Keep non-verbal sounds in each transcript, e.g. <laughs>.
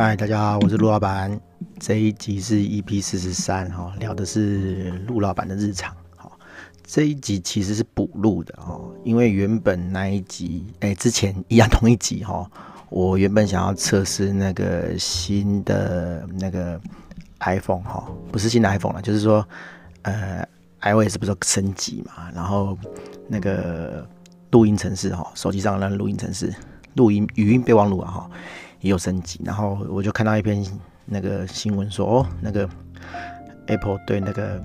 嗨，大家好，我是陆老板。这一集是 EP 四十三哈，聊的是陆老板的日常。好，这一集其实是补录的哦，因为原本那一集，哎，之前一样同一集哈，我原本想要测试那个新的那个 iPhone 哈，不是新的 iPhone 了，就是说，呃，iOS 不是升级嘛，然后那个录音程式哈，手机上的录音程式，录音语音备忘录啊哈。也有升级，然后我就看到一篇那个新闻说，哦，那个 Apple 对那个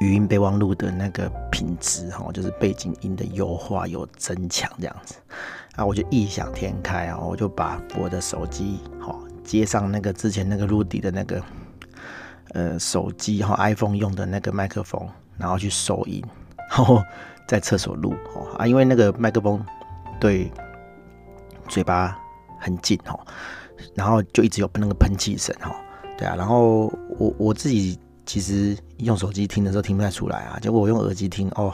语音备忘录的那个品质，哈，就是背景音的优化有增强这样子，啊，我就异想天开啊，我就把我的手机，哈，接上那个之前那个 Rudy 的那个呃手机哈 iPhone 用的那个麦克风，然后去收音，然后在厕所录，哦啊，因为那个麦克风对嘴巴。很近哦，然后就一直有那个喷气声哦，对啊，然后我我自己其实用手机听的时候听不太出来啊，结果我用耳机听哦，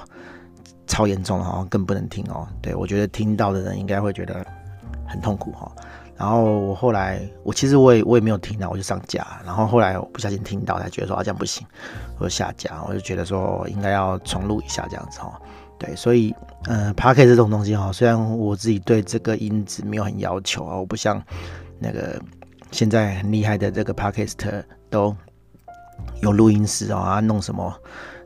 超严重，好像更不能听哦。对，我觉得听到的人应该会觉得很痛苦哈。然后我后来我其实我也我也没有听到，我就上架，然后后来我不小心听到，才觉得说啊这样不行，我就下架，我就觉得说应该要重录一下这样子哈。对，所以，呃，Podcast 这种东西哈，虽然我自己对这个音质没有很要求啊，我不像那个现在很厉害的这个 Podcast 都有录音室啊，弄什么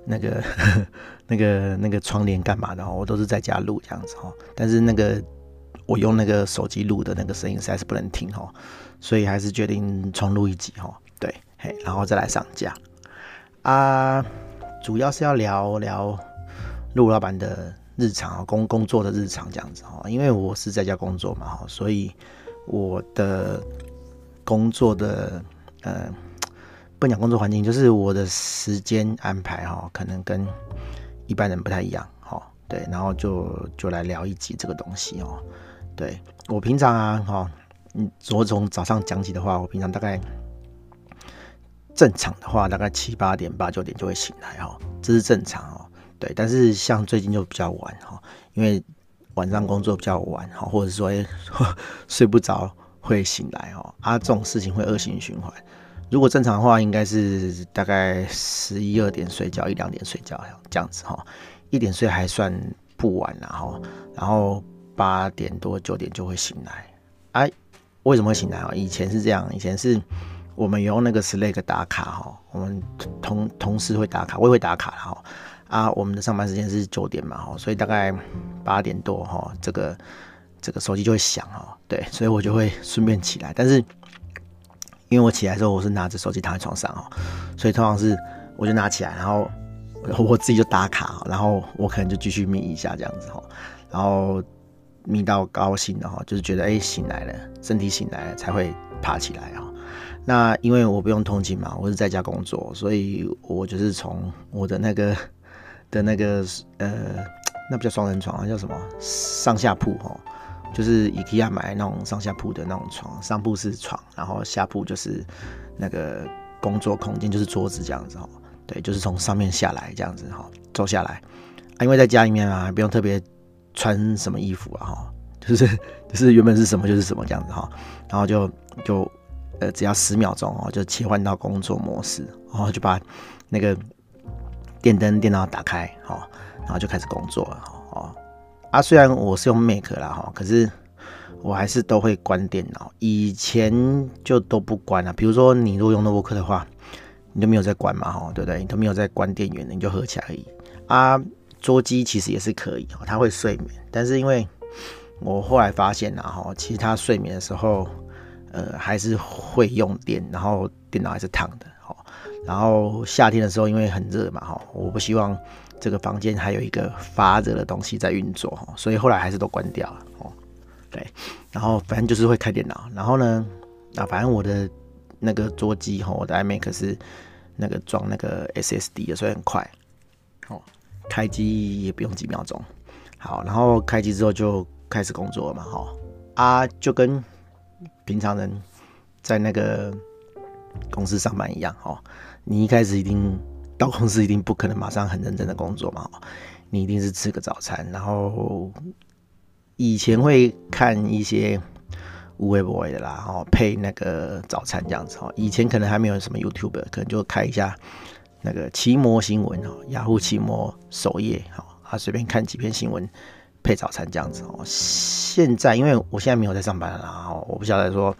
那个 <laughs> 那个那个窗帘干嘛的，我都是在家录这样子哦。但是那个我用那个手机录的那个声音实在是不能听哦，所以还是决定重录一集哈。对，嘿，然后再来上架啊，主要是要聊聊。陆老板的日常工工作的日常这样子哈，因为我是在家工作嘛哈，所以我的工作的呃，不讲工作环境，就是我的时间安排哈，可能跟一般人不太一样哈。对，然后就就来聊一集这个东西哦。对，我平常啊哈，嗯，我从早上讲起的话，我平常大概正常的话，大概七八点八九点就会醒来哈，这是正常哦。对，但是像最近就比较晚哈，因为晚上工作比较晚哈，或者说 <laughs> 睡不着会醒来哦，啊，这种事情会恶性循环。如果正常的话，应该是大概十一二点睡觉，一两点睡觉这样子哈，一点睡还算不晚了哈，然后八点多九点就会醒来。哎，为什么会醒来啊？以前是这样，以前是我们用那个 Slack 打卡哈，我们同同事会打卡，我也会打卡哈。啊，我们的上班时间是九点嘛，哈，所以大概八点多哈，这个这个手机就会响哈，对，所以我就会顺便起来。但是因为我起来的时候我是拿着手机躺在床上哈，所以通常是我就拿起来，然后我自己就打卡，然后我可能就继续眯一下这样子哈，然后眯到高兴的哈，就是觉得哎醒来了，身体醒来了才会爬起来哈。那因为我不用通勤嘛，我是在家工作，所以我就是从我的那个。的那个呃，那不叫双人床啊，叫什么上下铺哈？就是 IKEA 买那种上下铺的那种床，上铺是床，然后下铺就是那个工作空间，就是桌子这样子哈。对，就是从上面下来这样子哈，坐下来啊，因为在家里面啊，不用特别穿什么衣服啊哈，就是 <laughs> 就是原本是什么就是什么这样子哈，然后就就呃只要十秒钟哦，就切换到工作模式，然后就把那个。电灯、电脑打开，好，然后就开始工作了，哦，啊，虽然我是用 Mac 啦，哈，可是我还是都会关电脑。以前就都不关了，比如说你如果用 Notebook 的话，你都没有在关嘛，哈，对不对？你都没有在关电源，你就合起来而已。啊，桌机其实也是可以，它会睡眠，但是因为我后来发现呐，哈，其实它睡眠的时候，呃，还是会用电，然后电脑还是烫的。然后夏天的时候，因为很热嘛，哈，我不希望这个房间还有一个发热的东西在运作，哈，所以后来还是都关掉了，哦，对，然后反正就是会开电脑，然后呢，啊，反正我的那个桌机，哈，我的 iMac 是那个装那个 SSD 的，所以很快，哦，开机也不用几秒钟，好，然后开机之后就开始工作了嘛，哈，啊，就跟平常人在那个公司上班一样，哈。你一开始一定到公司，一定不可能马上很认真的工作嘛，你一定是吃个早餐，然后以前会看一些无微不微的啦，哦，配那个早餐这样子哦。以前可能还没有什么 YouTube，可能就开一下那个奇摩新闻哦，雅虎奇摩首页哈，啊，随便看几篇新闻配早餐这样子哦。现在因为我现在没有在上班了，然后我不晓得说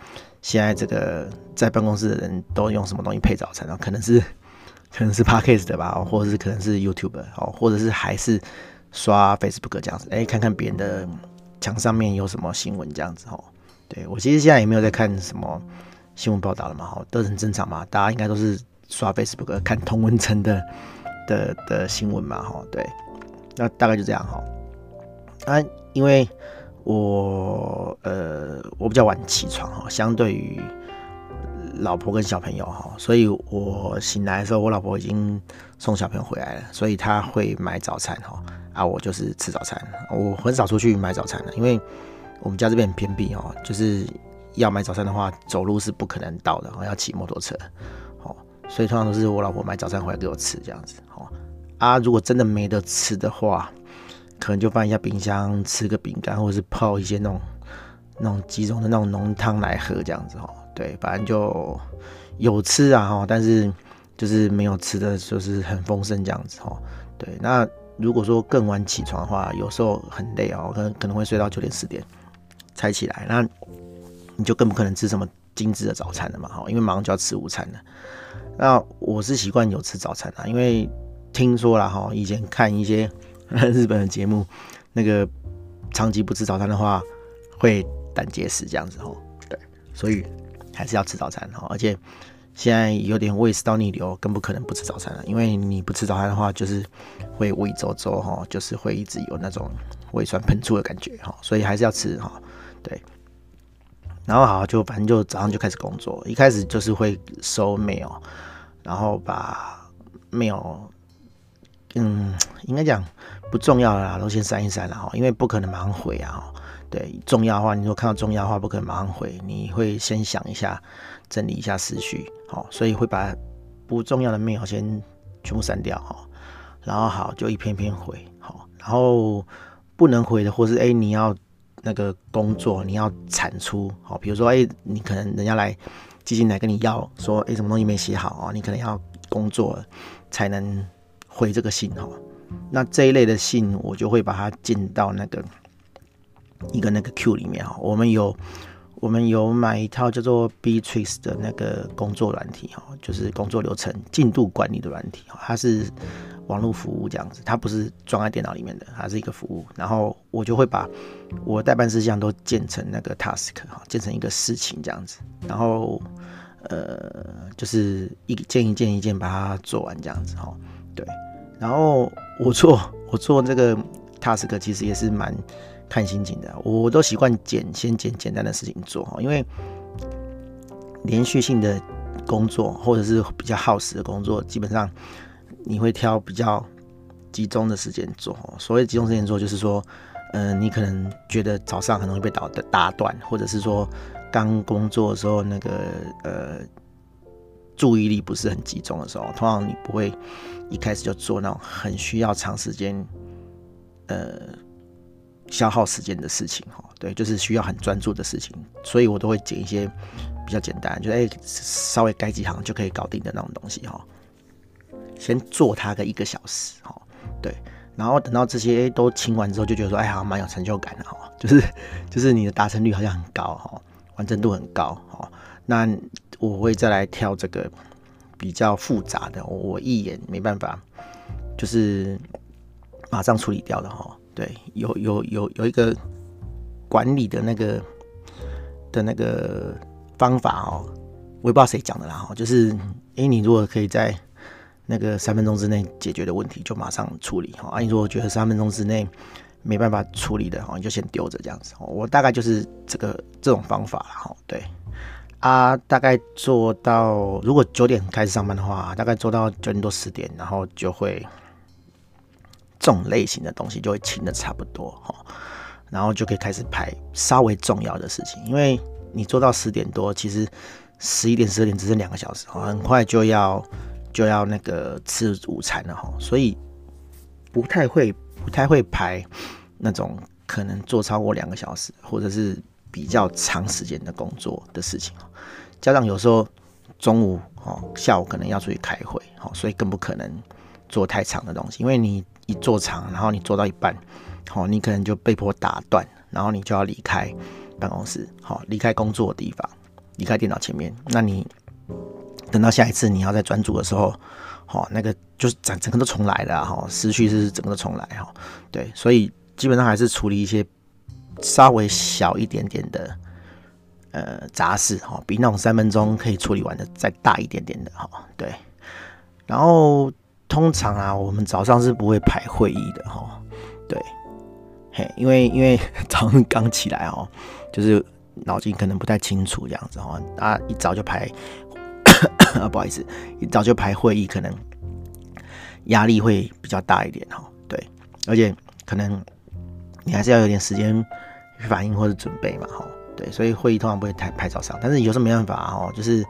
现在这个在办公室的人都用什么东西配早餐啊？可能是 <laughs> 可能是 Podcast 的吧，或者是可能是 YouTube 哦，或者是还是刷 Facebook 这样子，哎，看看别人的墙上面有什么新闻这样子哦。对，我其实现在也没有在看什么新闻报道了嘛，哈，都很正常嘛，大家应该都是刷 Facebook 看同温层的的的新闻嘛，哈，对，那大概就这样哈。啊，因为我呃我比较晚起床哈，相对于老婆跟小朋友哈，所以我醒来的时候，我老婆已经送小朋友回来了，所以她会买早餐哈，啊，我就是吃早餐，我很少出去买早餐的，因为。我们家这边很偏僻哦，就是要买早餐的话，走路是不可能到的，要骑摩托车，哦，所以通常都是我老婆买早餐回来给我吃这样子，哦，啊，如果真的没得吃的话，可能就放一下冰箱，吃个饼干，或者是泡一些那种那种即溶的那种浓汤来喝这样子，哦，对，反正就有吃啊，哈，但是就是没有吃的就是很丰盛这样子，哦，对，那如果说更晚起床的话，有时候很累哦，可能可能会睡到九点十点。才起来，那你就更不可能吃什么精致的早餐了嘛，哈，因为马上就要吃午餐了。那我是习惯有吃早餐的，因为听说了哈，以前看一些日本的节目，那个长期不吃早餐的话会胆结石这样子哦，对，所以还是要吃早餐哦。而且现在有点胃食道逆流，更不可能不吃早餐了，因为你不吃早餐的话，就是会胃周周哈，就是会一直有那种胃酸喷出的感觉哈，所以还是要吃哈。对，然后好，就反正就早上就开始工作，一开始就是会收 mail，然后把 mail，嗯，应该讲不重要的啦，都先删一删了哈，因为不可能马上回啊。对，重要的话，你如果看到重要的话，不可能马上回，你会先想一下，整理一下思绪，好，所以会把不重要的 mail 先全部删掉哈，然后好，就一篇篇回，好，然后不能回的，或是哎你要。那个工作你要产出好，比如说，哎，你可能人家来基金来跟你要说，哎，什么东西没写好啊？你可能要工作才能回这个信哈。那这一类的信，我就会把它进到那个一个那个 Q 里面哈。我们有我们有买一套叫做 Bitrix 的那个工作软体哈，就是工作流程进度管理的软体，它是。网络服务这样子，它不是装在电脑里面的，它是一个服务。然后我就会把我待办事项都建成那个 task 哈，建成一个事情这样子。然后呃，就是一件一件一件把它做完这样子哈。对，然后我做 <laughs> 我做这个 task 其实也是蛮看心情的，我都习惯简先简简单的事情做，因为连续性的工作或者是比较耗时的工作，基本上。你会挑比较集中的时间做，所谓集中时间做，就是说，嗯、你可能觉得早上很容易被打打断，或者是说刚工作的时候那个呃注意力不是很集中的时候，通常你不会一开始就做那种很需要长时间呃消耗时间的事情哈，对，就是需要很专注的事情，所以我都会剪一些比较简单，就哎、稍微改几行就可以搞定的那种东西哈。先做它个一个小时，哈，对，然后等到这些都清完之后，就觉得说，哎，好像蛮有成就感的，哈，就是就是你的达成率好像很高，哈，完成度很高，哈，那我会再来挑这个比较复杂的，我一眼没办法，就是马上处理掉的，哈，对，有有有有一个管理的那个的那个方法，哦，我也不知道谁讲的啦，哈，就是，哎，你如果可以在那个三分钟之内解决的问题就马上处理哈，啊，你如果觉得三分钟之内没办法处理的哈，你就先丢着这样子。我大概就是这个这种方法哈，对。啊，大概做到如果九点开始上班的话，大概做到九点多十点，然后就会这种类型的东西就会清的差不多哈，然后就可以开始排稍微重要的事情，因为你做到十点多，其实十一点十二点只剩两个小时，很快就要。就要那个吃午餐了哈，所以不太会不太会排那种可能做超过两个小时，或者是比较长时间的工作的事情，家长有时候中午哦，下午可能要出去开会，哦，所以更不可能做太长的东西，因为你一做长，然后你做到一半，哦，你可能就被迫打断，然后你就要离开办公室，好，离开工作的地方，离开电脑前面，那你等到下一次你要再专注的时候。好，那个就是整整个都重来了哈，思绪是整个都重来哈。对，所以基本上还是处理一些稍微小一点点的呃杂事哈，比那种三分钟可以处理完的再大一点点的哈。对，然后通常啊，我们早上是不会排会议的哈。对，嘿，因为因为早上刚起来哦，就是脑筋可能不太清楚这样子哈，啊，一早就排。<coughs> 不好意思，一早就排会议，可能压力会比较大一点哈。对，而且可能你还是要有点时间反应或者准备嘛哈。对，所以会议通常不会太排早上，但是有时候没办法哦，就是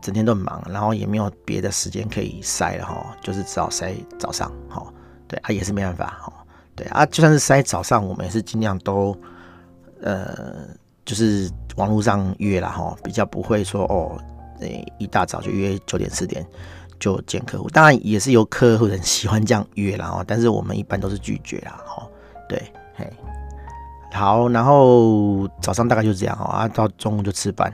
整天都很忙，然后也没有别的时间可以塞了哈，就是只好塞早上哈。对啊，也是没办法哈。对啊，就算是塞早上，我们也是尽量都呃，就是网络上约了哈，比较不会说哦。诶，一大早就约九点十点就见客户，当然也是有客户很喜欢这样约啦，哦，但是我们一般都是拒绝啦，哦，对，嘿，好，然后早上大概就是这样哦，啊，到中午就吃饭，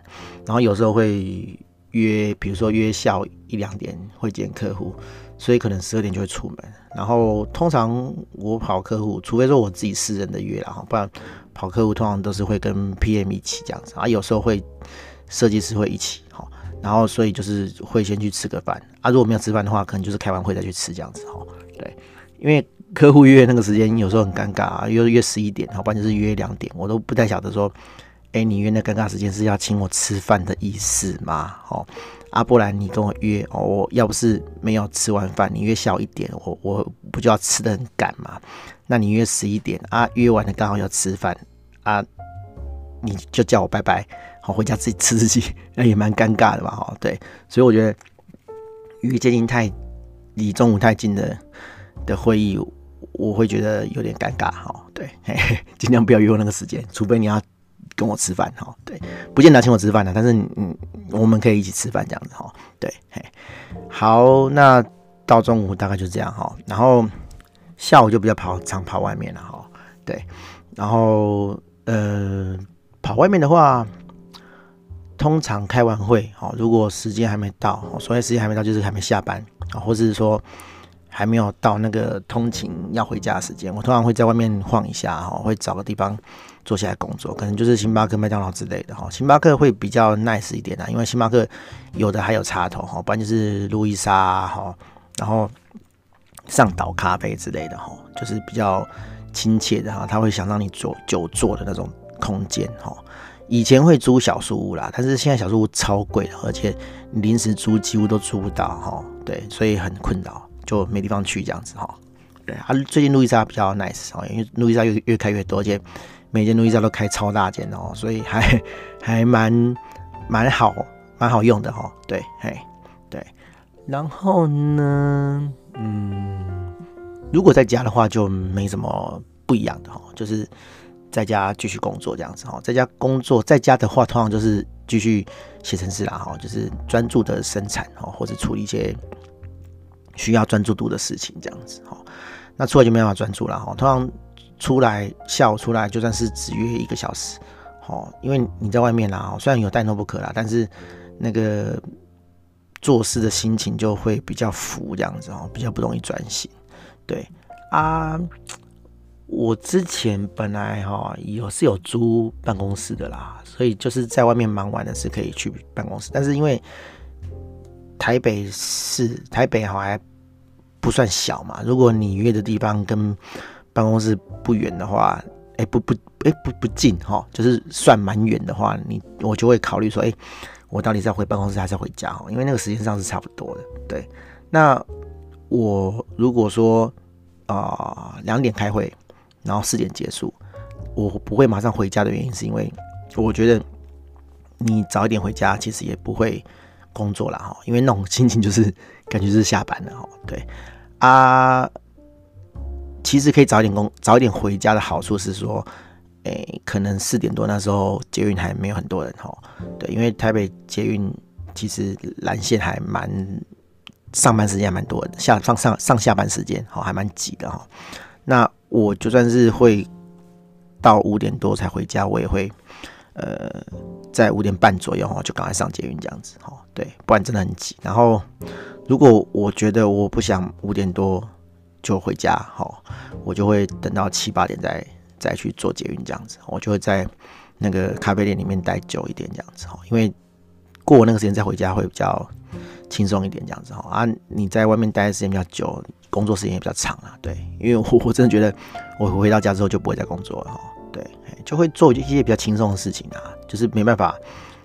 然后有时候会约，比如说约下午一两点会见客户，所以可能十二点就会出门，然后通常我跑客户，除非说我自己私人的约啦，哈，不然跑客户通常都是会跟 PM 一起这样子，啊，有时候会设计师会一起，哈。然后，所以就是会先去吃个饭啊。如果没有吃饭的话，可能就是开完会再去吃这样子哈。对，因为客户约那个时间有时候很尴尬啊，约约十一点，好，不然就是约两点，我都不太晓得说，哎，你约那尴尬时间是要请我吃饭的意思吗？哦，啊，不然你跟我约哦，我要不是没有吃完饭，你约下午一点，我我不就要吃的很赶吗？那你约十一点啊，约完了刚好要吃饭啊，你就叫我拜拜。好，回家自己吃自己，<laughs> 那也蛮尴尬的吧？哈，对，所以我觉得约接近太离中午太近的的会议，我会觉得有点尴尬。哈，对，<laughs> 尽量不要约那个时间，除非你要跟我吃饭。哈，对，不见得请我吃饭的，但是嗯，我们可以一起吃饭这样子。哈，对，嘿，好，那到中午大概就这样。哈，然后下午就比较跑常跑外面了。哈，对，然后呃，跑外面的话。通常开完会，哦，如果时间还没到，所谓时间还没到，就是还没下班，啊，或者是说还没有到那个通勤要回家的时间，我通常会在外面晃一下，哈，会找个地方坐下来工作，可能就是星巴克、麦当劳之类的，哈，星巴克会比较 nice 一点啊，因为星巴克有的还有插头，哈，不然就是路易莎，哈，然后上岛咖啡之类的，哈，就是比较亲切的，哈，他会想让你坐久坐的那种空间，哈。以前会租小树屋啦，但是现在小树屋超贵的，而且临时租几乎都租不到哈。对，所以很困扰，就没地方去这样子哈。对啊，最近路易莎比较 nice 哦，因为路易莎越越开越多，而且每间路易莎都开超大间哦，所以还 <laughs> 还蛮蛮好，蛮好用的哈。对，嘿，对。然后呢，嗯，如果在家的话就没什么不一样的哈，就是。在家继续工作这样子哈，在家工作，在家的话，通常就是继续写程式啦哈，就是专注的生产哈，或者处理一些需要专注度的事情这样子哈。那出来就没办法专注了哈。通常出来下午出来，就算是只约一个小时，哦，因为你在外面啦，虽然有带 notebook 啦，但是那个做事的心情就会比较浮这样子哦，比较不容易专心。对啊。我之前本来哈有是有租办公室的啦，所以就是在外面忙完的是可以去办公室。但是因为台北市台北好还不算小嘛，如果你约的地方跟办公室不远的话，哎不不哎不不近哈，就是算蛮远的话，你我就会考虑说，哎，我到底是要回办公室还是要回家哈？因为那个时间上是差不多的。对，那我如果说啊两点开会。然后四点结束，我不会马上回家的原因是因为我觉得你早一点回家其实也不会工作了哈，因为那种心情就是 <laughs> 感觉是下班了哈。对啊，其实可以早一点工早一点回家的好处是说，诶，可能四点多那时候捷运还没有很多人哈。对，因为台北捷运其实蓝线还蛮上班时间还蛮多的，下上上上下班时间哈还蛮挤的哈。那我就算是会到五点多才回家，我也会呃在五点半左右哈就赶快上捷运这样子哈。对，不然真的很挤。然后如果我觉得我不想五点多就回家哈，我就会等到七八点再。再去做捷运这样子，我就会在那个咖啡店里面待久一点这样子哈，因为过那个时间再回家会比较轻松一点这样子哈。啊，你在外面待的时间比较久，工作时间也比较长啊。对，因为我 <laughs> 我真的觉得我回到家之后就不会再工作了哈。对，就会做一些比较轻松的事情啊，就是没办法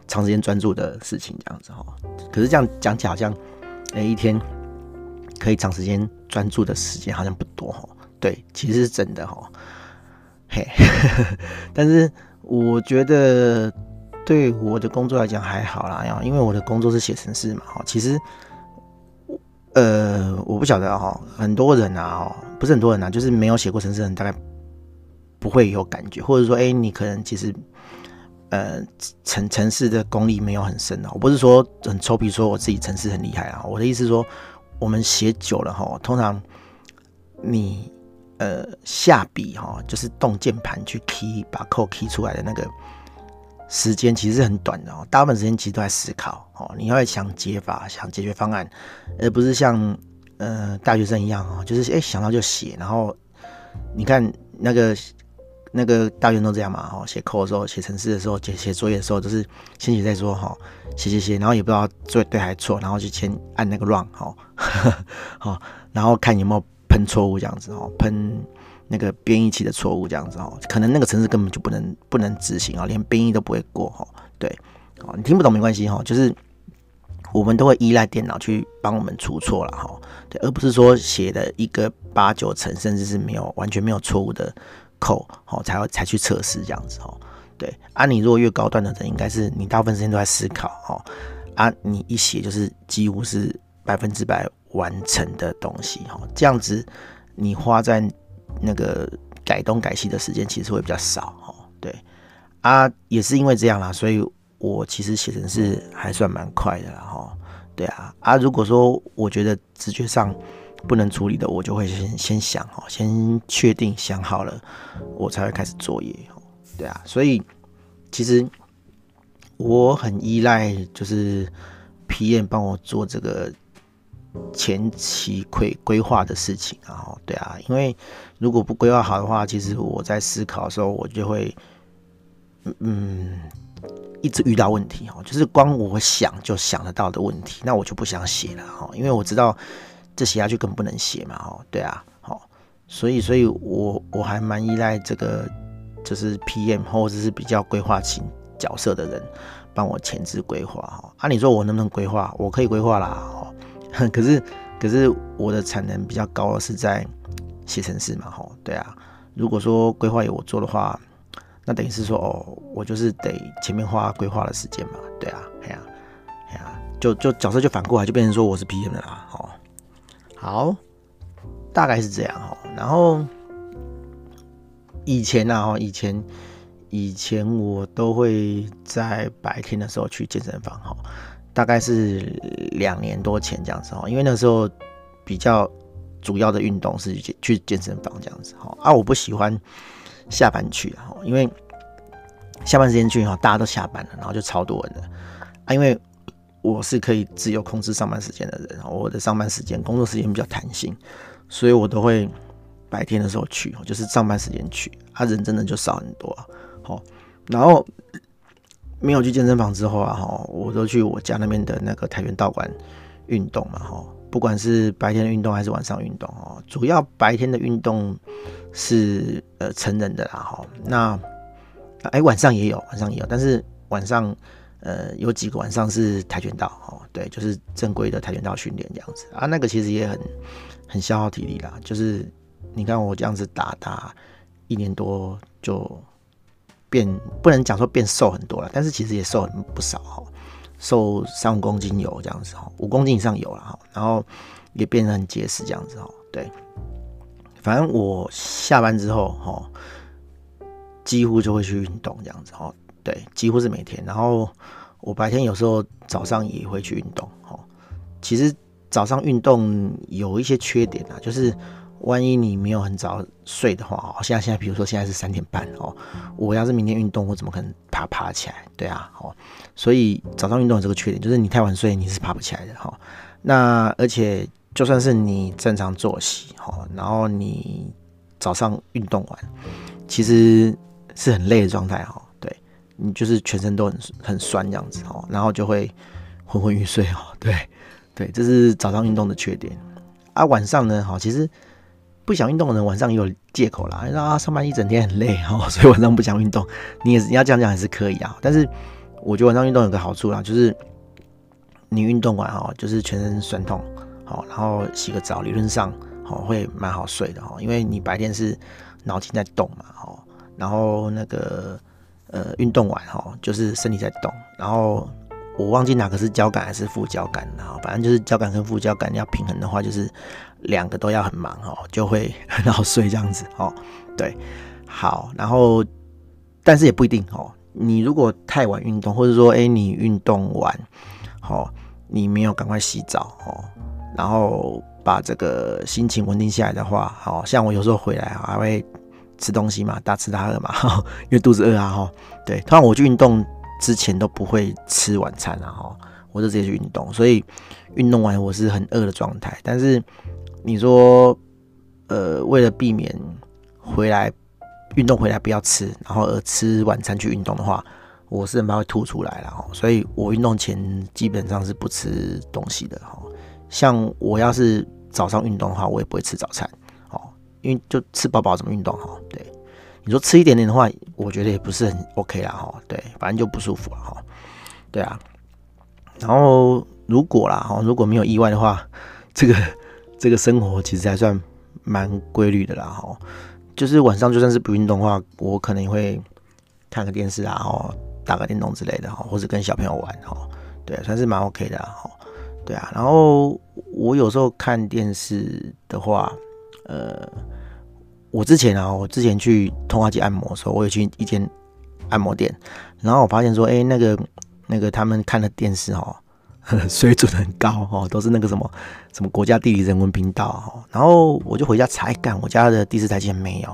长时间专注的事情这样子哈。可是这样讲起好像，哎，一天可以长时间专注的时间好像不多哈。对，其实是真的哈。嘿，<laughs> 但是我觉得对我的工作来讲还好啦，因为我的工作是写程式嘛，哈，其实，呃，我不晓得哈，很多人啊，不是很多人啊，就是没有写过程式的人，大概不会有感觉，或者说，哎，你可能其实，呃，城城市的功力没有很深啊，我不是说很臭屁，说我自己城市很厉害啊，我的意思是说，我们写久了哈，通常你。呃，下笔哈，就是动键盘去 key，把 code key 出来的那个时间其实是很短的哦。大部分时间其实都在思考哦，你要想解法，想解决方案，而不是像呃大学生一样哦，就是哎想到就写。然后你看那个那个大学生都这样嘛，哦，写 code 的时候，写程式的时候，写写作业的时候，都是先写再说哈，写写写，然后也不知道做对还错，然后就先按那个 run 哈，好，然后看有没有。喷错误这样子哦，喷那个编译器的错误这样子哦，可能那个程式根本就不能不能执行啊，连编译都不会过哈。对，哦，你听不懂没关系哈，就是我们都会依赖电脑去帮我们出错了哈，对，而不是说写的一个八九成甚至是没有完全没有错误的扣哦，才会才去测试这样子哦。对，啊，你如果越高端的人，应该是你大部分时间都在思考哦，啊，你一写就是几乎是百分之百。完成的东西哦，这样子你花在那个改东改西的时间其实会比较少哦。对啊，也是因为这样啦，所以我其实写成是还算蛮快的啦哈。对啊啊，如果说我觉得直觉上不能处理的，我就会先先想哦，先确定想好了，我才会开始作业。对啊，所以其实我很依赖就是 PM 帮我做这个。前期规规划的事情，然后对啊，因为如果不规划好的话，其实我在思考的时候，我就会嗯一直遇到问题哦，就是光我想就想得到的问题，那我就不想写了哈，因为我知道这写下去根本不能写嘛哦，对啊，好，所以所以我我还蛮依赖这个就是 PM 或者是比较规划型角色的人帮我前置规划哈，啊，理说我能不能规划？我可以规划啦。哦 <laughs> 可是，可是我的产能比较高的是在写程式嘛，吼，对啊。如果说规划由我做的话，那等于是说，哦，我就是得前面花规划的时间嘛，对啊，哎呀，哎呀，就就角色就反过来，就变成说我是 PM 的啦，吼。好，大概是这样，哈。然后以前呢，哈，以前以前我都会在白天的时候去健身房，哈。大概是两年多前这样子哦，因为那时候比较主要的运动是去健身房这样子哈啊，我不喜欢下班去哈，因为下班时间去哈，大家都下班了，然后就超多人的啊，因为我是可以自由控制上班时间的人，我的上班时间工作时间比较弹性，所以我都会白天的时候去，就是上班时间去，啊，人真的就少很多，好，然后。没有去健身房之后啊，哈，我都去我家那边的那个跆拳道馆运动嘛，哈，不管是白天的运动还是晚上运动，哦，主要白天的运动是呃成人的啦，哈，那哎晚上也有，晚上也有，但是晚上呃有几个晚上是跆拳道，哦，对，就是正规的跆拳道训练这样子啊，那个其实也很很消耗体力啦，就是你看我这样子打打一年多就。变不能讲说变瘦很多了，但是其实也瘦很不少哈，瘦三五公斤有这样子哈，五公斤以上有了哈，然后也变得很结实这样子哈，对，反正我下班之后哈，几乎就会去运动这样子哦，对，几乎是每天。然后我白天有时候早上也会去运动哦。其实早上运动有一些缺点啊，就是万一你没有很早睡的话哦，现在现在比如说现在是三点半哦，我要是明天运动，我怎么可能爬爬起来？对啊，哦，所以早上运动有这个缺点，就是你太晚睡你是爬不起来的哈。那而且就算是你正常作息哦，然后你早上运动完，其实是很累的状态哈，你就是全身都很很酸这样子哦，然后就会昏昏欲睡哦，<laughs> 对对，这是早上运动的缺点啊。晚上呢，哈，其实不想运动的人晚上也有借口啦，啊，上班一整天很累哦，<laughs> 所以晚上不想运动，你也是你要这样讲还是可以啊，但是我觉得晚上运动有个好处啦，就是。你运动完哦，就是全身酸痛，好，然后洗个澡，理论上好会蛮好睡的哦，因为你白天是脑筋在动嘛，哦，然后那个呃运动完哈，就是身体在动，然后我忘记哪个是交感还是副交感，然后反正就是交感跟副交感要平衡的话，就是两个都要很忙哦，就会 <laughs> 很好睡这样子哦，对，好，然后但是也不一定哦，你如果太晚运动，或者说哎你运动完。好，你没有赶快洗澡哦，然后把这个心情稳定下来的话，好像我有时候回来还会吃东西嘛，大吃大喝嘛，<laughs> 因为肚子饿啊哈。对，通常我去运动之前都不会吃晚餐啊哈，我就直接去运动，所以运动完我是很饿的状态。但是你说，呃，为了避免回来运动回来不要吃，然后而吃晚餐去运动的话。我是很怕会吐出来了哈，所以我运动前基本上是不吃东西的哈。像我要是早上运动的话，我也不会吃早餐，因为就吃饱饱怎么运动哈？对，你说吃一点点的话，我觉得也不是很 OK 啦哈。对，反正就不舒服了哈。对啊，然后如果啦哈，如果没有意外的话，这个这个生活其实还算蛮规律的啦哈。就是晚上就算是不运动的话，我可能会看个电视啊哈。打个电动之类的哈，或者跟小朋友玩哈，对，算是蛮 OK 的哈，对啊。然后我有时候看电视的话，呃，我之前啊，我之前去通化街按摩的时候，我有去一间按摩店，然后我发现说，哎，那个那个他们看的电视哈，<laughs> 水准很高哈，都是那个什么什么国家地理人文频道哈。然后我就回家查一看，我家的第四台竟然没有，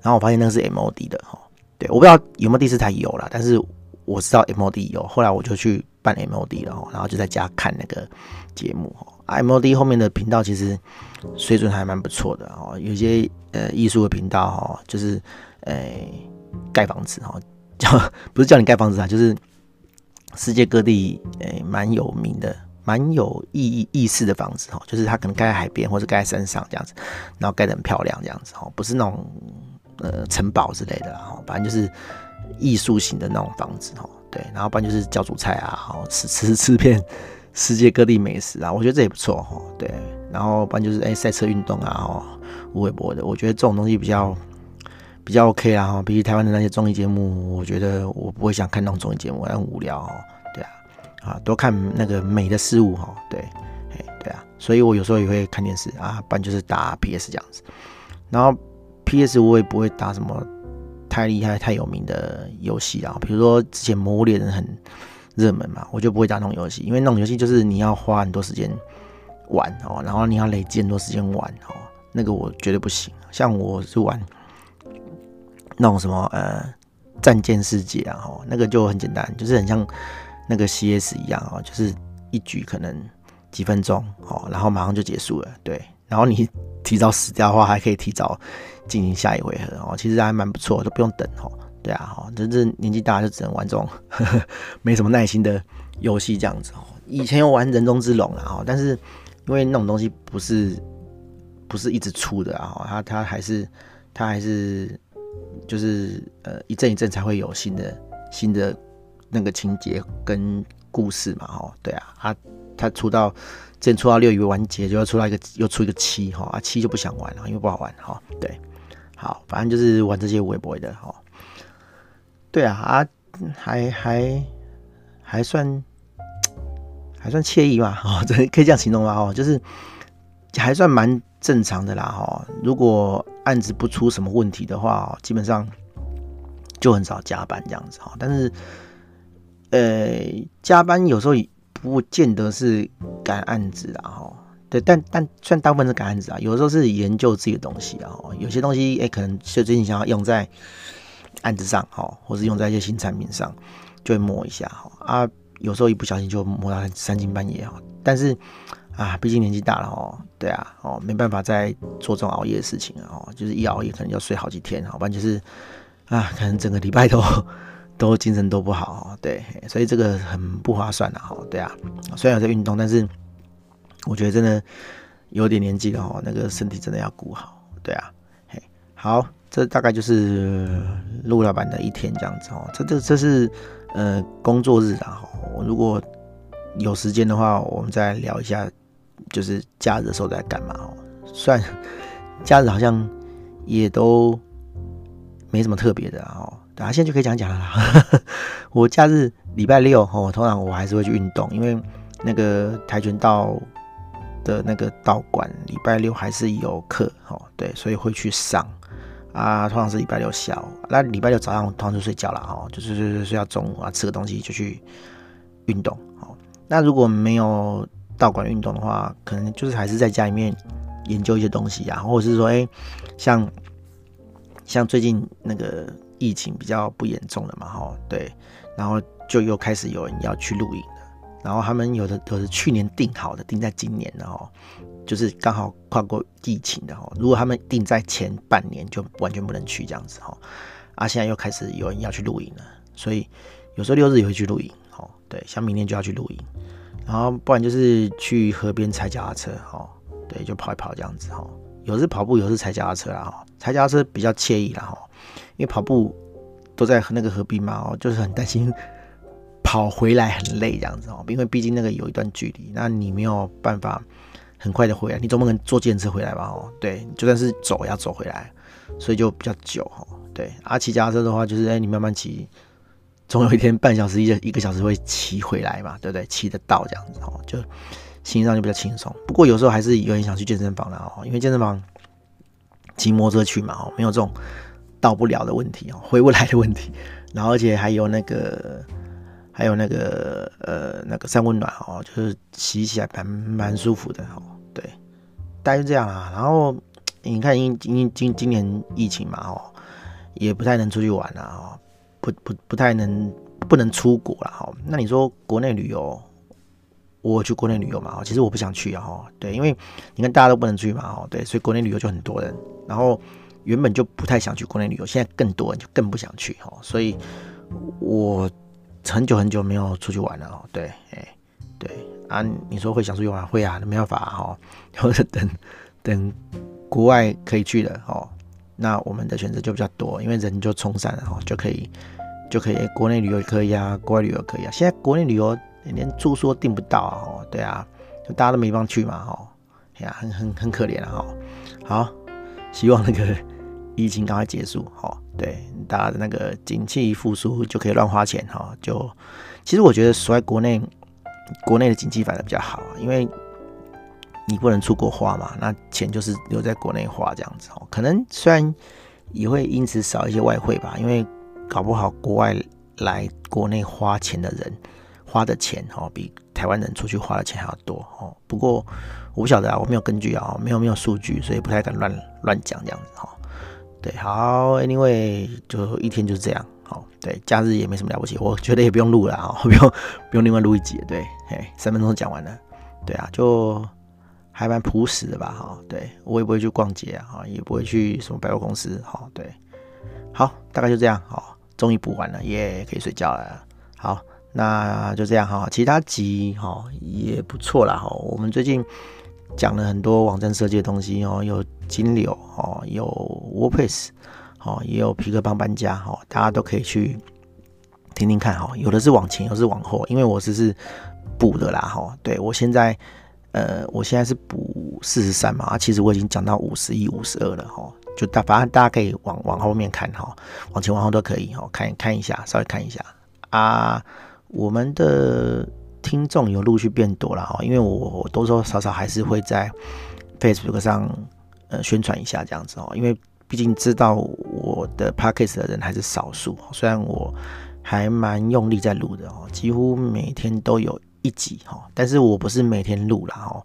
然后我发现那个是 MOD 的哈，对，我不知道有没有第四台有啦，但是。我知道 MOD 有，后来我就去办 MOD 了，然后就在家看那个节目。MOD 后面的频道其实水准还蛮不错的哦，有些呃艺术的频道哈，就是呃盖房子哈，叫不是叫你盖房子啊，就是世界各地诶蛮有名的、蛮有意义意思的房子哈，就是它可能盖在海边或者盖在山上这样子，然后盖得很漂亮这样子哈，不是那种呃城堡之类的哦，反正就是。艺术型的那种房子哦，对，然后不然就是教主菜啊，好吃吃 <laughs> 吃片世界各地美食啊，我觉得这也不错哦，对，然后不然就是哎赛车运动啊，哦，无微博的，我觉得这种东西比较比较 OK 啊，哈，比起台湾的那些综艺节目，我觉得我不会想看那种综艺节目，很无聊哦，对啊，啊，多看那个美的事物哈，对，哎，对啊，所以我有时候也会看电视啊，不然就是打 PS 这样子，然后 PS 我也不会打什么。太厉害、太有名的游戏啊，比如说之前《魔物猎人》很热门嘛，我就不会打那种游戏，因为那种游戏就是你要花很多时间玩哦，然后你要累积很多时间玩哦，那个我绝对不行。像我是玩那种什么呃战舰世界啊，哦，那个就很简单，就是很像那个 CS 一样哦，就是一局可能几分钟哦，然后马上就结束了，对，然后你。<laughs> 提早死掉的话，还可以提早进行下一回合哦，其实还蛮不错，都不用等哦。对啊，哈，真是年纪大就只能玩这种呵 <laughs> 呵没什么耐心的游戏这样子哦。以前有玩人中之龙啦哈，但是因为那种东西不是不是一直出的啊，它它还是它还是就是呃一阵一阵才会有新的新的那个情节跟故事嘛，哈，对啊，它它出到。先出到六以为完结，就要出来一个，又出一个七哈啊，七就不想玩了，因为不好玩哈。对，好，反正就是玩这些微博的哈。对啊啊，还还还算还算惬意嘛，哦，这可以这样形容吗？哦，就是还算蛮正常的啦哈。如果案子不出什么问题的话，基本上就很少加班这样子哈。但是，呃，加班有时候不见得是赶案子啊哈。对，但但算大部分是赶案子啊，有的时候是研究自己的东西啊。有些东西哎，可能就最近想要用在案子上哈，或是用在一些新产品上，就会摸一下哈啊。有时候一不小心就摸到三更半夜哈。但是啊，毕竟年纪大了哦，对啊哦，没办法再做这种熬夜的事情了哦，就是一熬夜可能要睡好几天，好不然就是啊，可能整个礼拜都都精神都不好，对，所以这个很不划算的哈，对啊，虽然有在运动，但是。我觉得真的有点年纪了哈，那个身体真的要顾好，对啊，嘿，好，这大概就是陆老板的一天这样子哦，这这这是呃工作日啊，我如果有时间的话，我们再聊一下，就是假日的时候在干嘛哦，算 <laughs> 假日好像也都没什么特别的哦，等下现在就可以讲讲了啦。<laughs> 我假日礼拜六哦，通常我还是会去运动，因为那个跆拳道。的那个道馆礼拜六还是有课哦，对，所以会去上。啊。通常是礼拜六下午，那礼拜六早上通常就睡觉了哦，就是睡睡到中午啊，吃个东西就去运动哦。那如果没有道馆运动的话，可能就是还是在家里面研究一些东西啊，或者是说，哎，像像最近那个疫情比较不严重了嘛，哈，对，然后就又开始有人要去露营。然后他们有的都是去年订好的，订在今年的哦，就是刚好跨过疫情的哦。如果他们定在前半年，就完全不能去这样子哈。啊，现在又开始有人要去露营了，所以有时候六日也会去露营哦。对，像明天就要去露营，然后不然就是去河边踩脚踏车哦。对，就跑一跑这样子哈。有时跑步，有时踩脚踏车啦哈。踩脚踏车比较惬意啦哈，因为跑步都在那个河边嘛哦，就是很担心。跑回来很累，这样子哦，因为毕竟那个有一段距离，那你没有办法很快的回来，你总不能坐电车回来吧？哦，对，就算是走也要走回来，所以就比较久哦。对，啊，骑家车的话，就是哎，你慢慢骑，总有一天半小时一一个小时会骑回来嘛，对不对？骑得到这样子哦，就心上就比较轻松。不过有时候还是有点想去健身房的哦，因为健身房骑摩托车去嘛，哦，没有这种到不了的问题哦，回不来的问题，然后而且还有那个。还有那个呃那个三温暖哦，就是骑起来蛮蛮舒服的哦。对，大概就这样啊。然后你看，因因今今年疫情嘛哦，也不太能出去玩了哦，不不不太能不能出国了哈。那你说国内旅游，我去国内旅游嘛？哦其实我不想去啊哈。对，因为你看大家都不能出去嘛哦。对，所以国内旅游就很多人。然后原本就不太想去国内旅游，现在更多人就更不想去哈。所以我。很久很久没有出去玩了哦，对，哎、对啊，你说会想出去玩，会啊，没办法哈，<laughs> 或者等等国外可以去了哦，那我们的选择就比较多，因为人就冲散了哈，就可以就可以，国内旅游也可以啊，国外旅游可以啊，现在国内旅游连住宿都订不到啊，对啊，就大家都没地方去嘛，哈，哎呀，很很很可怜啊，哈，好，希望那个。疫情赶快结束，哈，对，大家的那个景气复苏就可以乱花钱，哈，就其实我觉得所在国内，国内的经济反而比较好，因为你不能出国花嘛，那钱就是留在国内花这样子，哦，可能虽然也会因此少一些外汇吧，因为搞不好国外来国内花钱的人花的钱，哦，比台湾人出去花的钱还要多，哦，不过我不晓得啊，我没有根据啊，没有没有数据，所以不太敢乱乱讲这样子，哈。对，好，Anyway，就一天就是这样，好，对，假日也没什么了不起，我觉得也不用录了啊，<laughs> 不用不用另外录一集，对，嘿，三分钟讲完了，对啊，就还蛮朴实的吧，哈，对，我也不会去逛街啊，也不会去什么百货公司，好，对，好，大概就这样，好，终于补完了，耶，可以睡觉了，好，那就这样哈，其他集哈也不错啦，哈，我们最近。讲了很多网站设计的东西哦，有金流哦，有 WordPress 哦，也有痞客邦搬家哦，大家都可以去听听看哈。有的是往前，有的是往后，因为我只是补的啦哈。对，我现在呃，我现在是补四十三嘛，其实我已经讲到五十一、五十二了哈。就大反正大家可以往往后面看哈，往前往后都可以哈，看看一下，稍微看一下啊，我们的。听众有陆续变多了哈，因为我多多少少还是会在 Facebook 上呃宣传一下这样子哦，因为毕竟知道我的 podcast 的人还是少数，虽然我还蛮用力在录的哦，几乎每天都有一集哈，但是我不是每天录啦哈，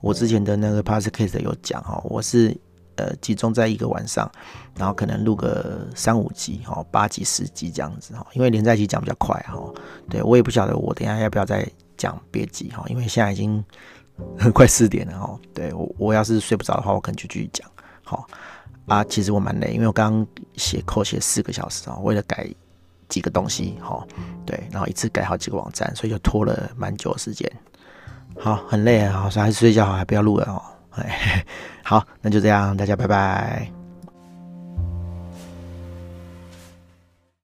我之前的那个 podcast 有讲哈，我是呃集中在一个晚上，然后可能录个三五集哈，八集十集这样子哈，因为连在一起讲比较快哈，对我也不晓得我等一下要不要再讲别集哈，因为现在已经快四点了哈，对我我要是睡不着的话，我可能就继续讲好。啊，其实我蛮累，因为我刚刚写扣写四个小时啊，为了改几个东西，哈，对，然后一次改好几个网站，所以就拖了蛮久的时间。好，很累啊，好，还是睡觉好，还不要录了哦。<laughs> 好，那就这样，大家拜拜。